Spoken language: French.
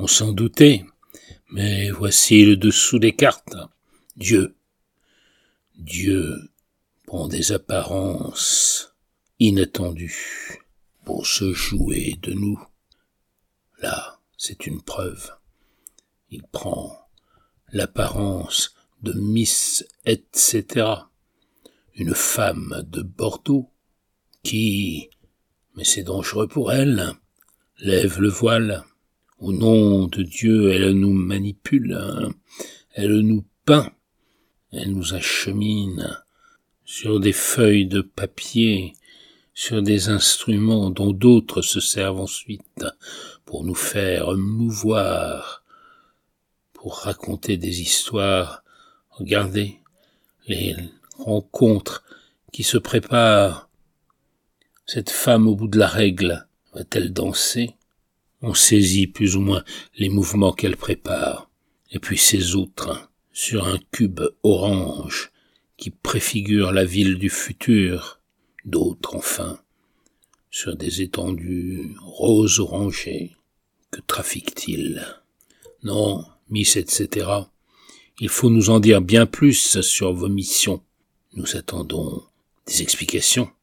On s'en doutait, mais voici le dessous des cartes. Dieu. Dieu prend des apparences inattendues pour se jouer de nous. Là, c'est une preuve. Il prend l'apparence de Miss etc. Une femme de Bordeaux qui, mais c'est dangereux pour elle, lève le voile. Au nom de Dieu, elle nous manipule, elle nous peint, elle nous achemine sur des feuilles de papier, sur des instruments dont d'autres se servent ensuite pour nous faire mouvoir, pour raconter des histoires. Regardez les rencontres qui se préparent. Cette femme au bout de la règle va-t-elle danser? On saisit plus ou moins les mouvements qu'elle prépare, et puis ces autres, sur un cube orange qui préfigure la ville du futur, d'autres enfin, sur des étendues roses orangées. Que trafique-t-il? Non, Miss, etc. Il faut nous en dire bien plus sur vos missions. Nous attendons des explications.